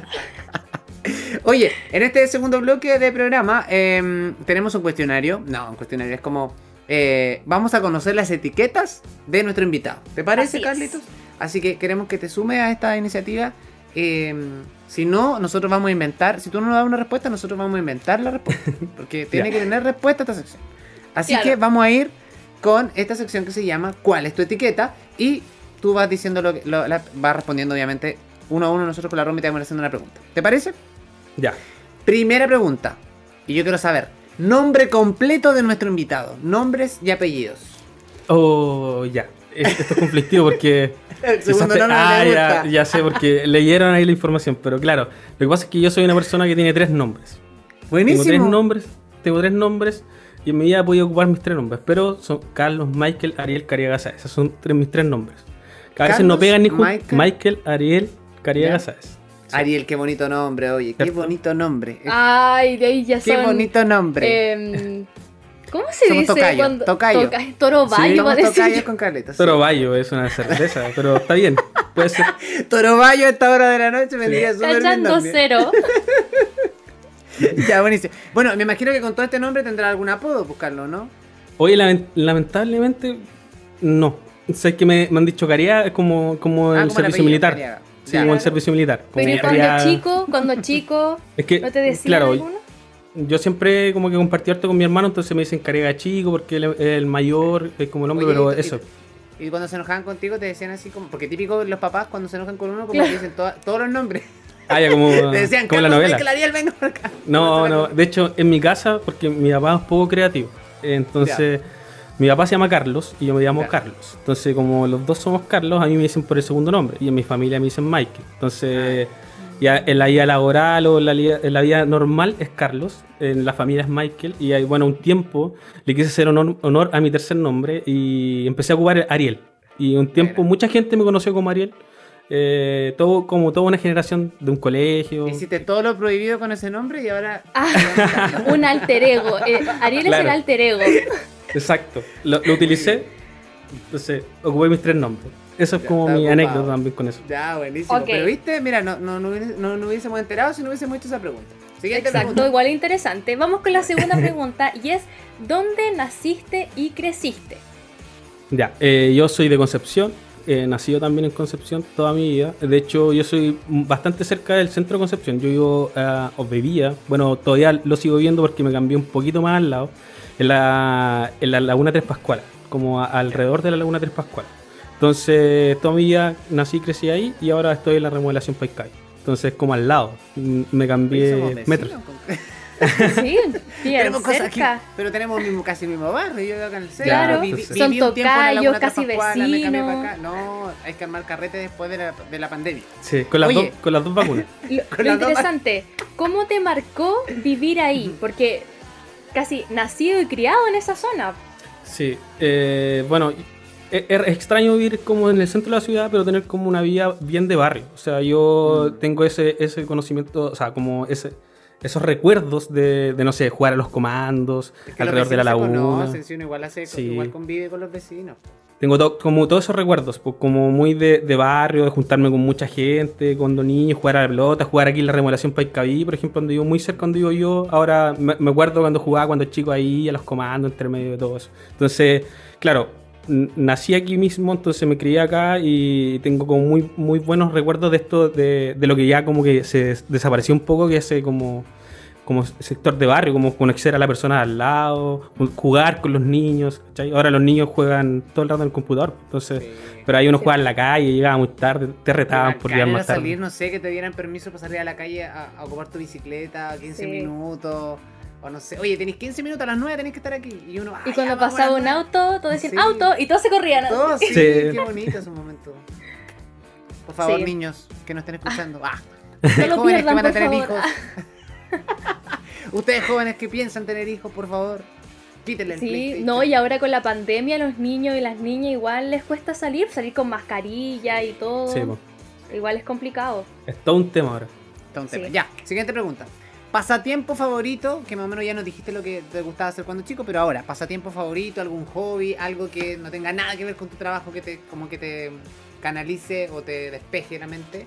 Speaker 2: Oye, en este segundo bloque de programa em, tenemos un cuestionario. No, un cuestionario es como. eh, vamos a conocer las etiquetas de nuestro invitado. ¿Te parece,
Speaker 1: Así es.
Speaker 2: Carlitos? Así que queremos que te sumes a esta iniciativa. Em, si no, nosotros vamos a inventar. Si tú no nos das una respuesta, nosotros vamos a inventar la respuesta. Porque tiene que tener respuesta esta sección. Así
Speaker 1: Claro.
Speaker 2: que vamos a ir con esta sección que se llama ¿Cuál es tu etiqueta? Y tú vas diciendo lo que. lo- la- vas respondiendo, obviamente, uno a uno. Nosotros con la Romy te vamos haciendo una pregunta. ¿Te parece?
Speaker 3: Ya.
Speaker 2: Primera pregunta. Y yo quiero saber. Nombre completo de nuestro invitado. Nombres y apellidos.
Speaker 3: Oh, ya. Es- Esto es conflictivo porque.
Speaker 2: El segundo
Speaker 3: te-
Speaker 2: nombre
Speaker 3: ah,
Speaker 2: le
Speaker 3: ya,
Speaker 2: gusta.
Speaker 3: ya sé, porque leyeron ahí la información. Pero claro, lo que pasa es que yo soy una persona que tiene tres nombres. Tengo
Speaker 2: Buenísimo.
Speaker 3: tres nombres. Tengo tres nombres. Y en mi vida he podido ocupar mis tres nombres. Pero son Carlos, Michael, Ariel, Cariaga Sáez. Esos son tres, mis tres nombres. Que a veces no
Speaker 2: Carlos,
Speaker 3: pegan ni.
Speaker 2: Michael.
Speaker 3: Michael, Ariel, Cariaga
Speaker 2: Ya.
Speaker 3: Sáez. Sí.
Speaker 2: Ariel, qué bonito nombre, oye. Qué bonito nombre.
Speaker 1: Ay, de ahí ya
Speaker 2: qué
Speaker 1: son.
Speaker 2: bonito nombre.
Speaker 1: em, ¿Cómo se
Speaker 2: Somos
Speaker 1: dice?
Speaker 2: tocayo,
Speaker 1: cuando
Speaker 2: tocayo.
Speaker 1: toca- Toro
Speaker 3: Sí.
Speaker 1: Bayo,
Speaker 2: Somos
Speaker 1: iba a decir
Speaker 2: tocayos
Speaker 1: yo.
Speaker 2: con Carlitos. sí.
Speaker 3: Toro Bayo es una cerveza, pero está bien. Puede ser.
Speaker 2: Torobayo a esta hora de la noche vendría súper bien también.
Speaker 1: cero.
Speaker 2: Ya, buenísimo. Bueno, me imagino que con todo este nombre tendrá algún apodo, buscarlo, ¿no?
Speaker 3: Oye, lament- lamentablemente, no. Sé que me, me han dicho Cariaga es como, como
Speaker 2: Ah,
Speaker 3: el
Speaker 2: como
Speaker 3: servicio
Speaker 2: apellido,
Speaker 3: militar.
Speaker 2: Cariaga.
Speaker 3: Sí,
Speaker 2: Ya.
Speaker 3: como el servicio militar. Como
Speaker 1: Pero ¿y cuando chico, cuando chico,
Speaker 3: Es que,
Speaker 1: ¿no te decían
Speaker 3: claro,
Speaker 1: alguno?
Speaker 3: yo siempre como que compartí harto con mi hermano, entonces me dicen Cariaga chico porque él es el mayor, es como el hombre,
Speaker 2: Oye,
Speaker 3: pero
Speaker 2: y-
Speaker 3: eso.
Speaker 2: Y cuando se enojaban contigo te decían así como... Porque típico los papás cuando se enojan con uno como
Speaker 1: Claro.
Speaker 2: que dicen to- todos los nombres.
Speaker 3: Ah, ya como,
Speaker 2: Te decían,
Speaker 3: como la novela.
Speaker 2: Ariel, por acá.
Speaker 3: No, no, de hecho, en mi casa, porque mi papá es poco creativo. Entonces, mi papá se llama Carlos y yo me llamo
Speaker 2: Ya.
Speaker 3: Carlos. Entonces, como los dos somos Carlos, a mí me dicen por el segundo nombre. Y en mi familia me dicen Michael. Entonces,
Speaker 2: Ah.
Speaker 3: ya en la vida laboral o en la, en la vida normal es Carlos. En la familia es Michael. Y hay, bueno, un tiempo le quise hacer honor, honor a mi tercer nombre y empecé a ocupar Ariel. Y un tiempo,
Speaker 2: Buena.
Speaker 3: mucha gente me conoció como Ariel. Eh, todo, como toda una generación de un colegio.
Speaker 2: Hiciste todo lo prohibido con ese nombre y ahora...
Speaker 1: Ah, un alter ego. Eh, Ariel es el
Speaker 3: Claro.
Speaker 1: alter ego.
Speaker 3: Exacto. Lo, lo utilicé. Entonces, ocupé mis tres nombres. Eso es
Speaker 2: Ya,
Speaker 3: como mi
Speaker 2: ocupado.
Speaker 3: anécdota también con eso.
Speaker 2: Ya, buenísimo.
Speaker 1: Ok.
Speaker 2: Pero viste, mira, no, no, no, no, no hubiésemos enterado si no hubiésemos hecho esa pregunta. Siguiente
Speaker 1: Exacto,
Speaker 2: pregunta.
Speaker 1: igual interesante. Vamos con la segunda pregunta y es ¿dónde naciste y creciste?
Speaker 3: Ya, eh, yo soy de Concepción. He nacido también en Concepción toda mi vida. De hecho, yo soy bastante cerca del centro de Concepción. Yo vivo, eh, o vivía, bueno, todavía lo sigo viendo porque me cambié un poquito más al lado, en la, en la Laguna Tres Pascualas, como a- alrededor de la Laguna Tres Pascualas. Entonces, toda mi vida nací y crecí ahí y ahora estoy en la remodelación Paicay. Entonces, como al lado. Me cambié metros.
Speaker 1: Sí,
Speaker 2: tenemos cosas aquí, pero tenemos mismo, casi el mismo barrio. Yo vivo acá en el centro.
Speaker 1: Claro,
Speaker 2: viví
Speaker 1: son tocayos, casi vecinos.
Speaker 2: No, hay que armar carrete después de la, de la pandemia.
Speaker 3: Sí, con las,
Speaker 2: Oye.
Speaker 3: dos, con las dos vacunas.
Speaker 1: Lo, interesante, ¿cómo te marcó vivir ahí? Porque casi nacido y criado en esa zona.
Speaker 3: Sí, eh, bueno, e- es extraño vivir como en el centro de la ciudad, pero tener como una vida bien de barrio. O sea, yo
Speaker 2: Mm.
Speaker 3: tengo ese, ese conocimiento, o sea, como ese, esos recuerdos de, de, no sé, jugar a los comandos
Speaker 2: Es que
Speaker 3: alrededor
Speaker 2: los
Speaker 3: de la
Speaker 2: se
Speaker 3: laguna.
Speaker 2: conocen, si uno igual, hace,
Speaker 3: Sí.
Speaker 2: igual convive con los vecinos.
Speaker 3: Tengo como todos esos recuerdos, pues, como muy de, de barrio, de juntarme con mucha gente, cuando niño, jugar a la pelota, jugar aquí en la remodelación Paicaví, por ejemplo, donde vivo muy cerca donde vivo yo. Ahora me, acuerdo cuando jugaba cuando chico ahí, a los comandos, entre medio de todo eso. Entonces, claro, nací aquí mismo, entonces me crié acá y tengo como muy, muy buenos recuerdos de esto, de, de lo que ya como que se des- desapareció un poco, que eh, como como sector de barrio, como conocer a la persona de al lado, jugar con los niños, ¿cachai? Ahora los niños juegan todo el rato en el computador, entonces,
Speaker 2: Sí.
Speaker 3: pero ahí uno juega en la calle, llegaba muy tarde, te retaban por llegar más tarde.
Speaker 2: salir, no sé, que te dieran permiso para salir a la calle a, a ocupar tu bicicleta, 15
Speaker 1: Sí.
Speaker 2: minutos, o no sé, oye, tenéis 15 minutos a las 9, tenéis que estar aquí. Y uno,
Speaker 1: Y
Speaker 2: "Ah,
Speaker 1: cuando pasaba un
Speaker 2: 9".
Speaker 1: auto, todos decían
Speaker 2: Sí.
Speaker 1: auto y todos se corrían. así.
Speaker 2: Todo, sí,
Speaker 3: Sí.
Speaker 2: qué bonito esos momentos. Por favor,
Speaker 1: Sí.
Speaker 2: niños que nos estén escuchando. Ah,
Speaker 1: No
Speaker 2: ustedes
Speaker 1: lo pierdan,
Speaker 2: van a
Speaker 1: por
Speaker 2: tener
Speaker 1: favor.
Speaker 2: hijos. ustedes jóvenes que piensan tener hijos, por favor, quítenle el
Speaker 1: Sí, no, y ahora con la pandemia los niños y las niñas igual les cuesta salir, salir con mascarilla y todo.
Speaker 3: Sí, po.
Speaker 1: Igual es complicado.
Speaker 3: es todo un tema ahora.
Speaker 2: Está un tema.
Speaker 1: Sí.
Speaker 2: Ya, siguiente pregunta. pasatiempo favorito, que más o menos ya nos dijiste lo que te gustaba hacer cuando chico, pero ahora, pasatiempo favorito, algún hobby, algo que no tenga nada que ver con tu trabajo, que te como que te canalice o te despeje la mente.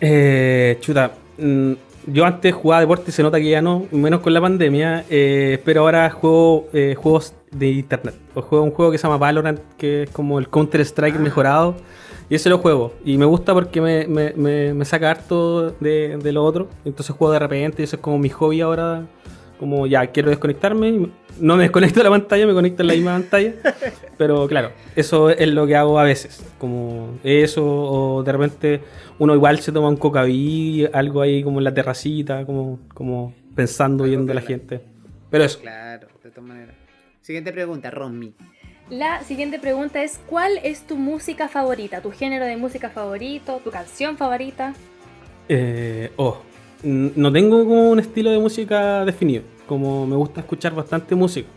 Speaker 3: Eh, chuta, mm, yo antes jugaba deporte, se nota que ya no, menos con la pandemia, eh, pero ahora juego eh, juegos de internet. O juego un juego que se llama Valorant, que es como el Counter Strike
Speaker 2: Ah.
Speaker 3: mejorado. Y ese lo juego. Y me gusta porque me, me- me- me saca harto de, de lo otro. Entonces juego de repente y eso es como mi hobby ahora. Como ya quiero desconectarme. No me desconecto de la pantalla, me conecto en la misma pantalla. Pero claro, eso es lo que hago a veces. Como eso, o de repente uno igual se toma un cocaví, algo ahí como en la terracita, como, como pensando,
Speaker 2: Algo
Speaker 3: viendo a la gente. Pero eso.
Speaker 2: Claro, de todas maneras. Siguiente pregunta, Romy.
Speaker 1: La siguiente pregunta es, ¿cuál es tu música favorita? ¿Tu género de música favorito? ¿Tu canción favorita?
Speaker 3: Eh, oh, no tengo como un estilo de música definido. Como me gusta escuchar bastante música.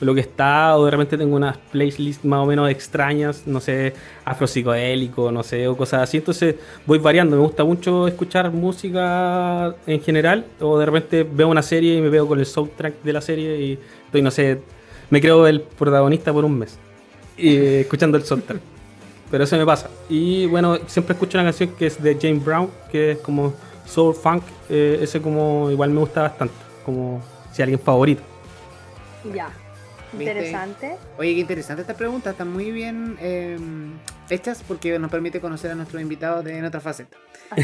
Speaker 3: Lo que está, o de repente tengo unas playlists más o menos extrañas, no sé, afropsicodélico, no sé, o cosas así. Entonces voy variando. Me gusta mucho escuchar música en general, o de repente veo una serie y me veo con el soundtrack de la serie y estoy, no sé, me creo el protagonista por un mes. Escuchando el soundtrack. Pero eso me pasa. Y bueno, siempre escucho una canción que es de James Brown, que es como Soul Funk. eh, ese como igual me gusta bastante. Como si alguien favorito.
Speaker 1: Ya.
Speaker 2: ¿Viste?
Speaker 1: Interesante.
Speaker 2: Oye, qué interesante esta pregunta, están muy bien eh, hechas porque nos permite conocer a nuestros invitados de en otra faceta.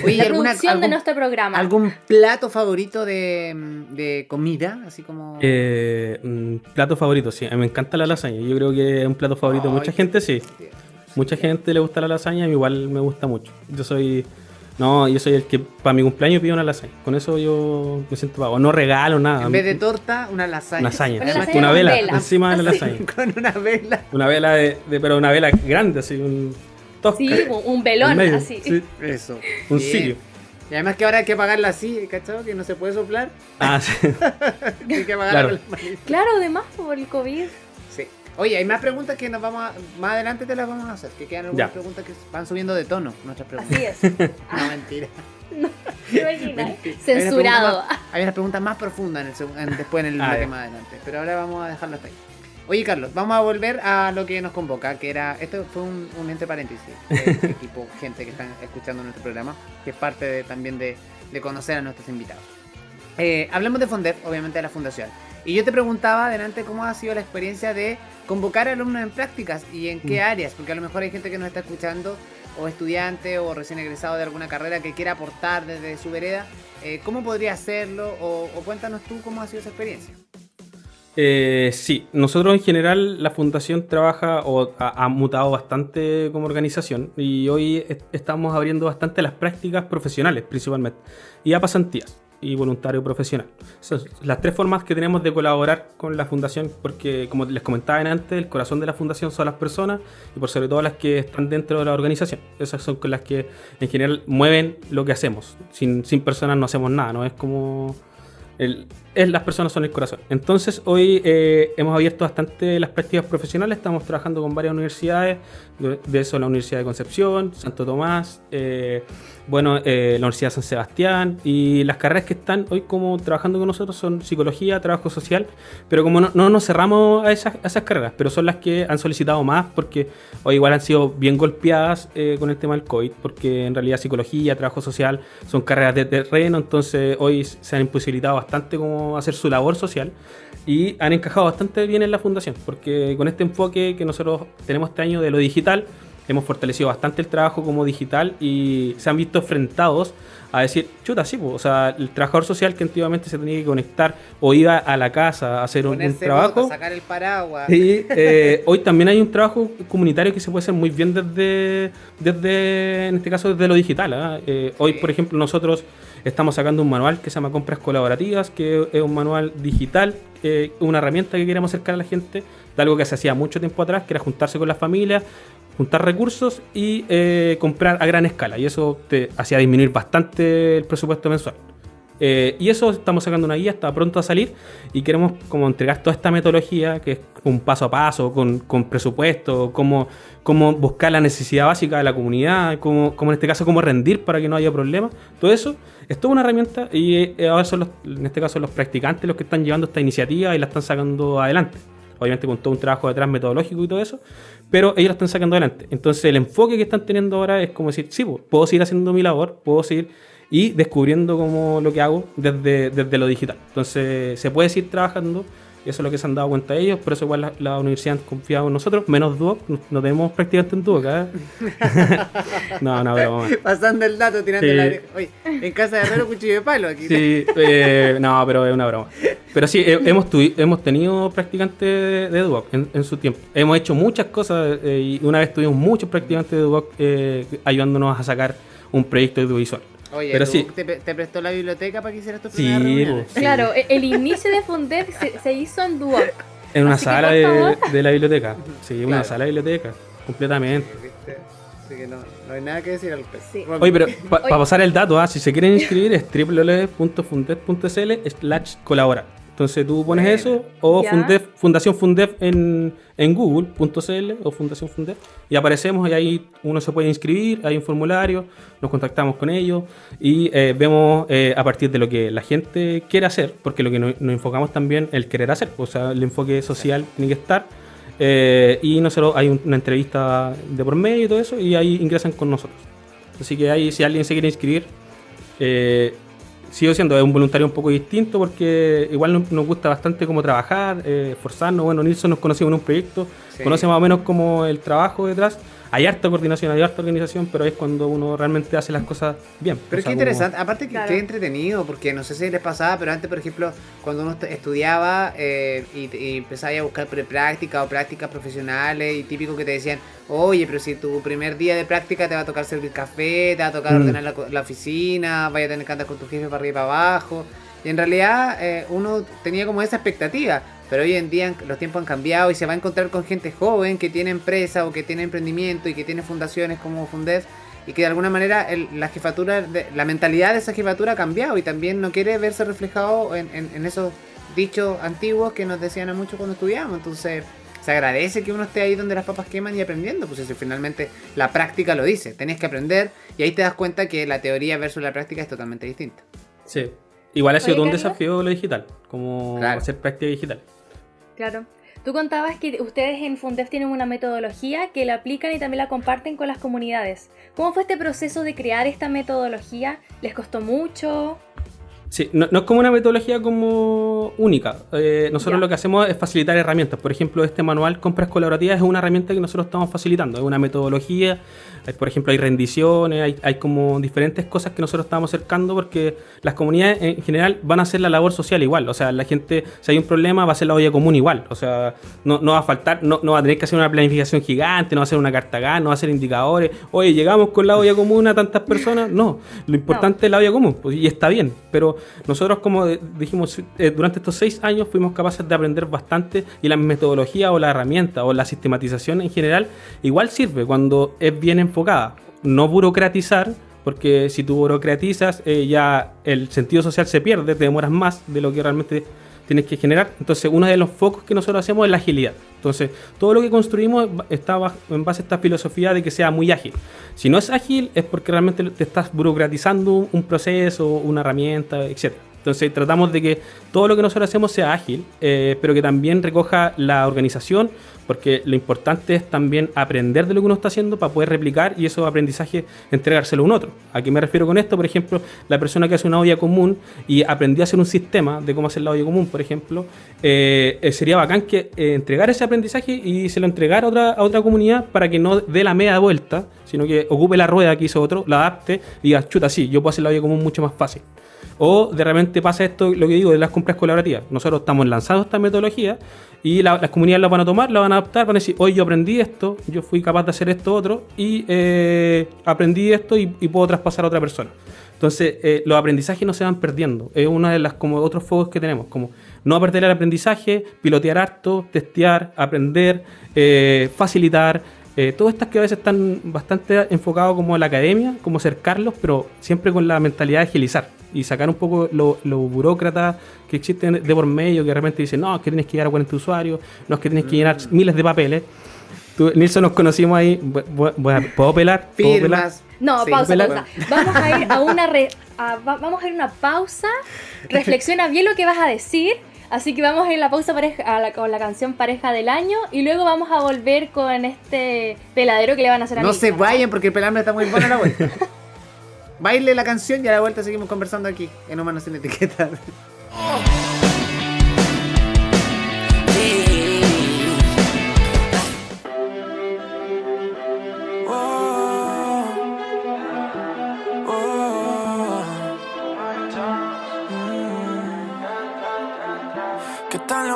Speaker 2: Oye,
Speaker 1: la
Speaker 2: ¿alguna-
Speaker 1: producción de
Speaker 2: algún-
Speaker 1: nuestro programa.
Speaker 2: ¿Algún plato favorito de, de comida? Así como...
Speaker 3: Eh, mm, plato favorito, sí. A mí me encanta la lasaña. Yo creo que es un plato favorito de mucha gente, sí. Mucha gente le gusta la lasaña, igual me gusta mucho. Yo soy. No, yo soy el que para mi cumpleaños pido una lasaña. Con eso yo me siento pago. No regalo nada.
Speaker 2: En vez de torta, una lasaña.
Speaker 3: lasaña.
Speaker 1: Una lasaña
Speaker 3: una vela,
Speaker 1: vela.
Speaker 3: encima de la lasaña.
Speaker 2: Con una vela.
Speaker 3: Una vela de, de- pero una vela grande, así, un tosca.
Speaker 1: Sí, un- velón
Speaker 3: medio,
Speaker 1: así.
Speaker 3: sí,
Speaker 2: Eso.
Speaker 3: un
Speaker 2: Bien.
Speaker 3: cirio.
Speaker 2: Y además que ahora hay que pagarla así, ¿cachado? Que no se puede soplar.
Speaker 3: Ah, sí.
Speaker 2: Hay que pagarla
Speaker 3: Claro.
Speaker 2: con la manita.
Speaker 1: Claro, además por el COVID.
Speaker 2: Oye, hay más preguntas que nos vamos a... Más adelante te las vamos a hacer. Que quedan algunas
Speaker 3: Ya.
Speaker 2: preguntas que van subiendo de tono. Nuestras preguntas.
Speaker 1: Así es.
Speaker 2: No, mentira.
Speaker 1: ¿Te imaginas?
Speaker 2: Mentira.
Speaker 1: Censurado.
Speaker 2: Hay unas preguntas más- Hay unas preguntas más profundas en el en- después en el
Speaker 3: Ah,
Speaker 2: bloque más adelante. Pero ahora vamos a dejarlo hasta ahí. Oye, Carlos, vamos a volver a lo que nos convoca, que era. Esto fue un, un entre paréntesis. de qué tipo gente que están escuchando nuestro programa, que es parte de- también de, de conocer a nuestros invitados. Eh, hablamos de Fondef, obviamente de la fundación. Y yo te preguntaba adelante cómo ha sido la experiencia de convocar alumnos en prácticas y en qué
Speaker 3: Mm.
Speaker 2: áreas, porque a lo mejor hay gente que nos está escuchando, o estudiante o recién egresado de alguna carrera que quiera aportar desde su vereda. Eh, ¿Cómo podría hacerlo? O, o cuéntanos tú cómo ha sido esa experiencia.
Speaker 3: Eh, sí, nosotros en general la fundación trabaja o ha, ha mutado bastante como organización y hoy est- estamos abriendo bastante las prácticas profesionales principalmente y a pasantías y voluntario profesional. Son las tres formas que tenemos de colaborar con la fundación porque como les comentaba antes, el corazón de la fundación son las personas y por sobre todo las que están dentro de la organización. Esas son las que en general mueven lo que hacemos. Sin, sin personas no hacemos nada, ¿no? Es como... El- es, las personas son el corazón. Entonces, hoy eh, hemos abierto bastante las prácticas profesionales. Estamos trabajando con varias universidades. De, eso, la Universidad de Concepción, Santo Tomás, eh, bueno, eh, la Universidad de San Sebastián. Y las carreras que están hoy como trabajando con nosotros son psicología, trabajo social. Pero como no, no nos cerramos a esas, a esas carreras, pero son las que han solicitado más porque hoy igual han sido bien golpeadas eh, con el tema del COVID. Porque en realidad psicología, trabajo social son carreras de terreno. Entonces, hoy se han imposibilitado bastante como hacer su labor social y han encajado bastante bien en la fundación, porque con este enfoque que nosotros tenemos este año de lo digital, hemos fortalecido bastante el trabajo como digital y se han visto enfrentados a decir, chuta, sí, pues, o sea, el trabajador social que antiguamente se tenía que conectar o iba a la casa a hacer un, trabajo.
Speaker 2: sacar el paraguas.
Speaker 3: Y eh, hoy también hay un trabajo comunitario que se puede hacer muy bien desde, desde en este caso, desde lo digital. ¿ah? Eh, hoy, por ejemplo, nosotros estamos sacando un manual que se llama Compras Colaborativas, que es un manual digital, eh, una herramienta que queremos acercar a la gente de algo que se hacía mucho tiempo atrás, que era juntarse con las familias, juntar recursos y eh, comprar a gran escala. Y eso te hacía disminuir bastante el presupuesto mensual. Eh, y eso estamos sacando una guía, está pronto a salir y queremos como entregar toda esta metodología que es un paso a paso, con, presupuesto, cómo, cómo buscar la necesidad básica de la comunidad, cómo, cómo en este caso cómo rendir para que no haya problemas. Todo eso es toda una herramienta y eh, ahora son los, en este caso los practicantes los que están llevando esta iniciativa y la están sacando adelante. Obviamente con todo un trabajo detrás metodológico y todo eso, pero ellos la están sacando adelante. Entonces el enfoque que están teniendo ahora es como decir, sí, puedo seguir haciendo mi labor, puedo seguir y descubriendo como lo que hago desde, desde lo digital. Entonces se puede seguir trabajando y eso es lo que se han dado cuenta ellos, por eso igual la, la universidad ha confiado en nosotros, menos Duoc, no, tenemos practicantes en Duoc, ¿eh? no, no, pero vamos.
Speaker 2: Pasando el dato, tirando
Speaker 3: Sí.
Speaker 2: la. Oye, en casa de Herrero, cuchillo de palo aquí.
Speaker 3: Sí, eh, no, pero es una broma. Pero sí, he- hemos, hemos tenido practicantes de, de Duoc en, en su tiempo. Hemos hecho muchas cosas eh, y una vez tuvimos muchos practicantes de Duoc eh, ayudándonos a sacar un proyecto audiovisual.
Speaker 2: Oye,
Speaker 3: Pero
Speaker 2: ¿tú
Speaker 3: sí.
Speaker 2: te, te prestó la biblioteca para que hicieras tus
Speaker 3: Sí,
Speaker 2: primeras.
Speaker 3: Sí.
Speaker 1: Claro, e- el inicio de Fundef se, se hizo en Duoc.
Speaker 3: En una
Speaker 1: Así
Speaker 3: sala de, la biblioteca. Sí, una
Speaker 2: Claro.
Speaker 3: sala de biblioteca, completamente.
Speaker 2: ¿Viste? Así que no, no hay nada que decir al respecto.
Speaker 1: Sí.
Speaker 3: Oye, pero para pasar el dato, ah, si se quieren inscribir es www.fundef.cl slash colabora. Entonces tú pones eso o. Fundef, Fundación Fundef en, en google.cl o Fundación Fundef y aparecemos y ahí uno se puede inscribir, hay un formulario, nos contactamos con ellos y eh, vemos eh, a partir de lo que la gente quiere hacer, porque lo que nos, nos enfocamos también el querer hacer, o sea, el enfoque social tiene que estar. eh, y nosotros hay un- una entrevista de por medio y todo eso, y ahí ingresan con nosotros. Así que ahí, si alguien se quiere inscribir, eh, sigo siendo es un voluntario un poco distinto porque igual nos, nos gusta bastante cómo trabajar, eh, esforzarnos. Bueno, Nilsson nos conocimos en un proyecto,
Speaker 2: Sí.
Speaker 3: conoce más o menos como el trabajo detrás. Hay harta coordinación, hay harta organización, pero es cuando uno realmente hace las cosas bien.
Speaker 2: Pero
Speaker 3: O
Speaker 2: es que
Speaker 3: como-
Speaker 2: interesante, aparte que
Speaker 1: Claro.
Speaker 2: qué entretenido, porque no sé si les pasaba, pero antes, por ejemplo, cuando uno est- estudiaba eh, y, y empezaba a buscar prepráctica o prácticas profesionales, y típico que te decían, oye, pero si tu primer día de práctica te va a tocar servir café, te va a tocar
Speaker 3: Mm.
Speaker 2: ordenar la, co- la oficina, vaya a tener que andar con tu jefe para arriba y para abajo. Y en realidad eh, uno tenía como esa expectativa, pero hoy en día los tiempos han cambiado y se va a encontrar con gente joven que tiene empresa o que tiene emprendimiento y que tiene fundaciones como Fundef y que de alguna manera el- la jefatura, de- la mentalidad de esa jefatura ha cambiado y también no quiere verse reflejado en, en- en esos dichos antiguos que nos decían a mucho cuando estudiábamos. Entonces se agradece que uno esté ahí donde las papas queman y aprendiendo, pues eso finalmente la práctica lo dice, tenés que aprender y ahí te das cuenta que la teoría versus la práctica es totalmente distinta.
Speaker 3: Sí. Igual ha sido todo un desafío lo digital, como
Speaker 2: Claro.
Speaker 3: hacer práctica digital.
Speaker 1: Claro. Tú contabas que ustedes en Fundef tienen una metodología que la aplican y también la comparten con las comunidades. ¿Cómo fue este proceso de crear esta metodología? ¿Les costó mucho?
Speaker 3: Sí, no, no es como una metodología como única. Eh, nosotros lo que hacemos es facilitar herramientas. Por ejemplo, este manual Compras Colaborativas es una herramienta que nosotros estamos facilitando. Es una metodología. Hay, por ejemplo, hay rendiciones, hay, hay como diferentes cosas que nosotros estamos acercando porque las comunidades en general van a hacer la labor social igual. O sea, la gente, si hay un problema, va a hacer la olla común igual. O sea, no, no va a faltar, no, no va a tener que hacer una planificación gigante, no va a hacer una carta GAN, no va a hacer indicadores. Oye, llegamos con la olla común a tantas personas. No, lo importante es la olla común pues, y está bien. Pero nosotros, como dijimos, eh, durante estos seis años fuimos capaces de aprender bastante y la metodología o la herramienta o la sistematización en general igual sirve cuando es bien enfocada. No burocratizar, porque si tú burocratizas eh, ya el sentido social se pierde, te demoras más de lo que realmente tienes que generar. Entonces, uno de los focos que nosotros hacemos es la agilidad. Entonces, todo lo que construimos está en base a esta filosofía de que sea muy ágil. Si no es ágil, es porque realmente te estás burocratizando un proceso, una herramienta, etc. Entonces, tratamos de que todo lo que nosotros hacemos sea ágil, eh, pero que también recoja la organización, porque lo importante es también aprender de lo que uno está haciendo para poder replicar y esos aprendizajes entregárselo a un otro. ¿A qué me refiero con esto? Por ejemplo, la persona que hace una olla común y aprendió a hacer un sistema de cómo hacer la olla común, por ejemplo, eh, eh, sería bacán que eh, entregara ese aprendizaje y se lo entregara a otra, a otra comunidad para que no dé la media vuelta, sino que ocupe la rueda que hizo otro, la adapte y diga, chuta, sí, yo puedo hacer la olla común mucho más fácil. O de repente pasa esto, lo que digo, de las compras colaborativas. Nosotros estamos lanzando esta metodología y la- las comunidades la van a tomar, la van a adaptar, van a decir, hoy yo aprendí esto, yo fui capaz de hacer esto otro y eh, aprendí esto y, puedo traspasar a otra persona. Entonces, eh, los aprendizajes no se van perdiendo. Es uno de los como otros focos que tenemos, como no perder el aprendizaje, pilotear harto, testear, aprender, eh, facilitar. Eh, todas estas que a veces están bastante enfocados como a la academia, como cercarlos, pero siempre con la mentalidad de agilizar. Y sacar un poco lo, lo burócrata que existen de por medio, que de repente dicen, no, es que tienes que llegar a 40 usuarios, no es que tienes que llenar miles de papeles. Tú, Nilsson, nos conocimos ahí. ¿Puedo pelar? ¿Puedo pelar?
Speaker 2: Firmas.
Speaker 1: No,
Speaker 2: Sí.
Speaker 1: pausa, pausa. Vamos a ir a una re- a- va- vamos a ir a una pausa. Reflexiona bien lo que vas a decir. Así que vamos a ir a la pausa pareja, a la- con la canción pareja del año y luego vamos a volver con este peladero que le van a hacer a
Speaker 2: No se vayan porque el pelambre está muy bueno a la vuelta. Baile la canción y a la vuelta seguimos conversando aquí en Humanos sin Etiqueta.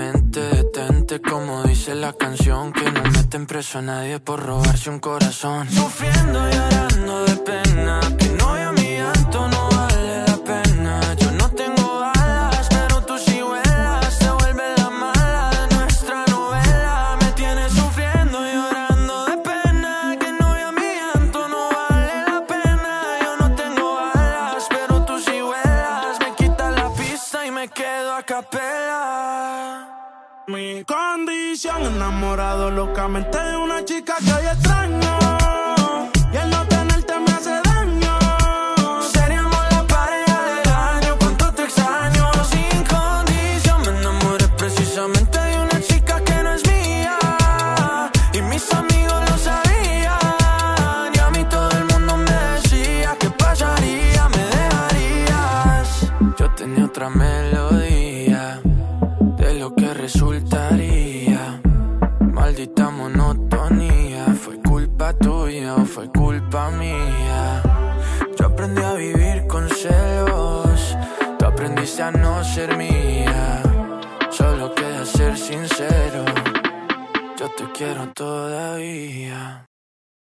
Speaker 5: mente. Detente, como dice la canción. Que no meten preso a nadie por robarse un corazón. Sufriendo y llorando de pena. Que no a mi llanto no condición, enamorado locamente de una chica que hoy extraño. Quiero todavía.